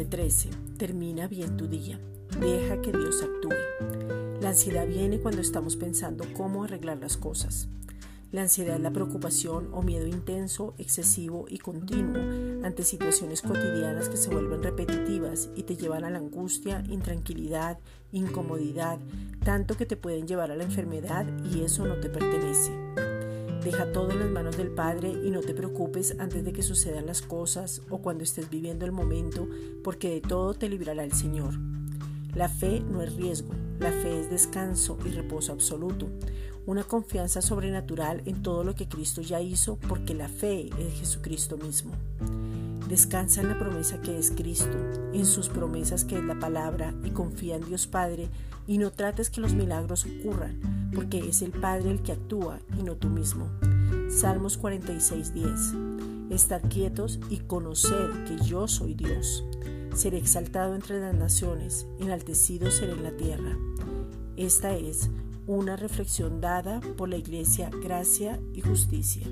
13. Termina bien tu día. Deja que Dios actúe. La ansiedad viene cuando estamos pensando cómo arreglar las cosas. La ansiedad es la preocupación o miedo intenso, excesivo y continuo ante situaciones cotidianas que se vuelven repetitivas y te llevan a la angustia, intranquilidad, incomodidad, tanto que te pueden llevar a la enfermedad y eso no te pertenece. Deja todo en las manos del Padre y no te preocupes antes de que sucedan las cosas o cuando estés viviendo el momento, porque de todo te librará el Señor. La fe no es riesgo, la fe es descanso y reposo absoluto una confianza sobrenatural en todo lo que Cristo ya hizo porque la fe es Jesucristo mismo. Descansa en la promesa que es Cristo, en sus promesas que es la palabra y confía en Dios Padre y no trates que los milagros ocurran porque es el Padre el que actúa y no tú mismo. Salmos 46:10 Estad quietos y conoced que yo soy Dios. Seré exaltado entre las naciones, enaltecido seré en la tierra. Esta es una reflexión dada por la Iglesia Gracia y Justicia.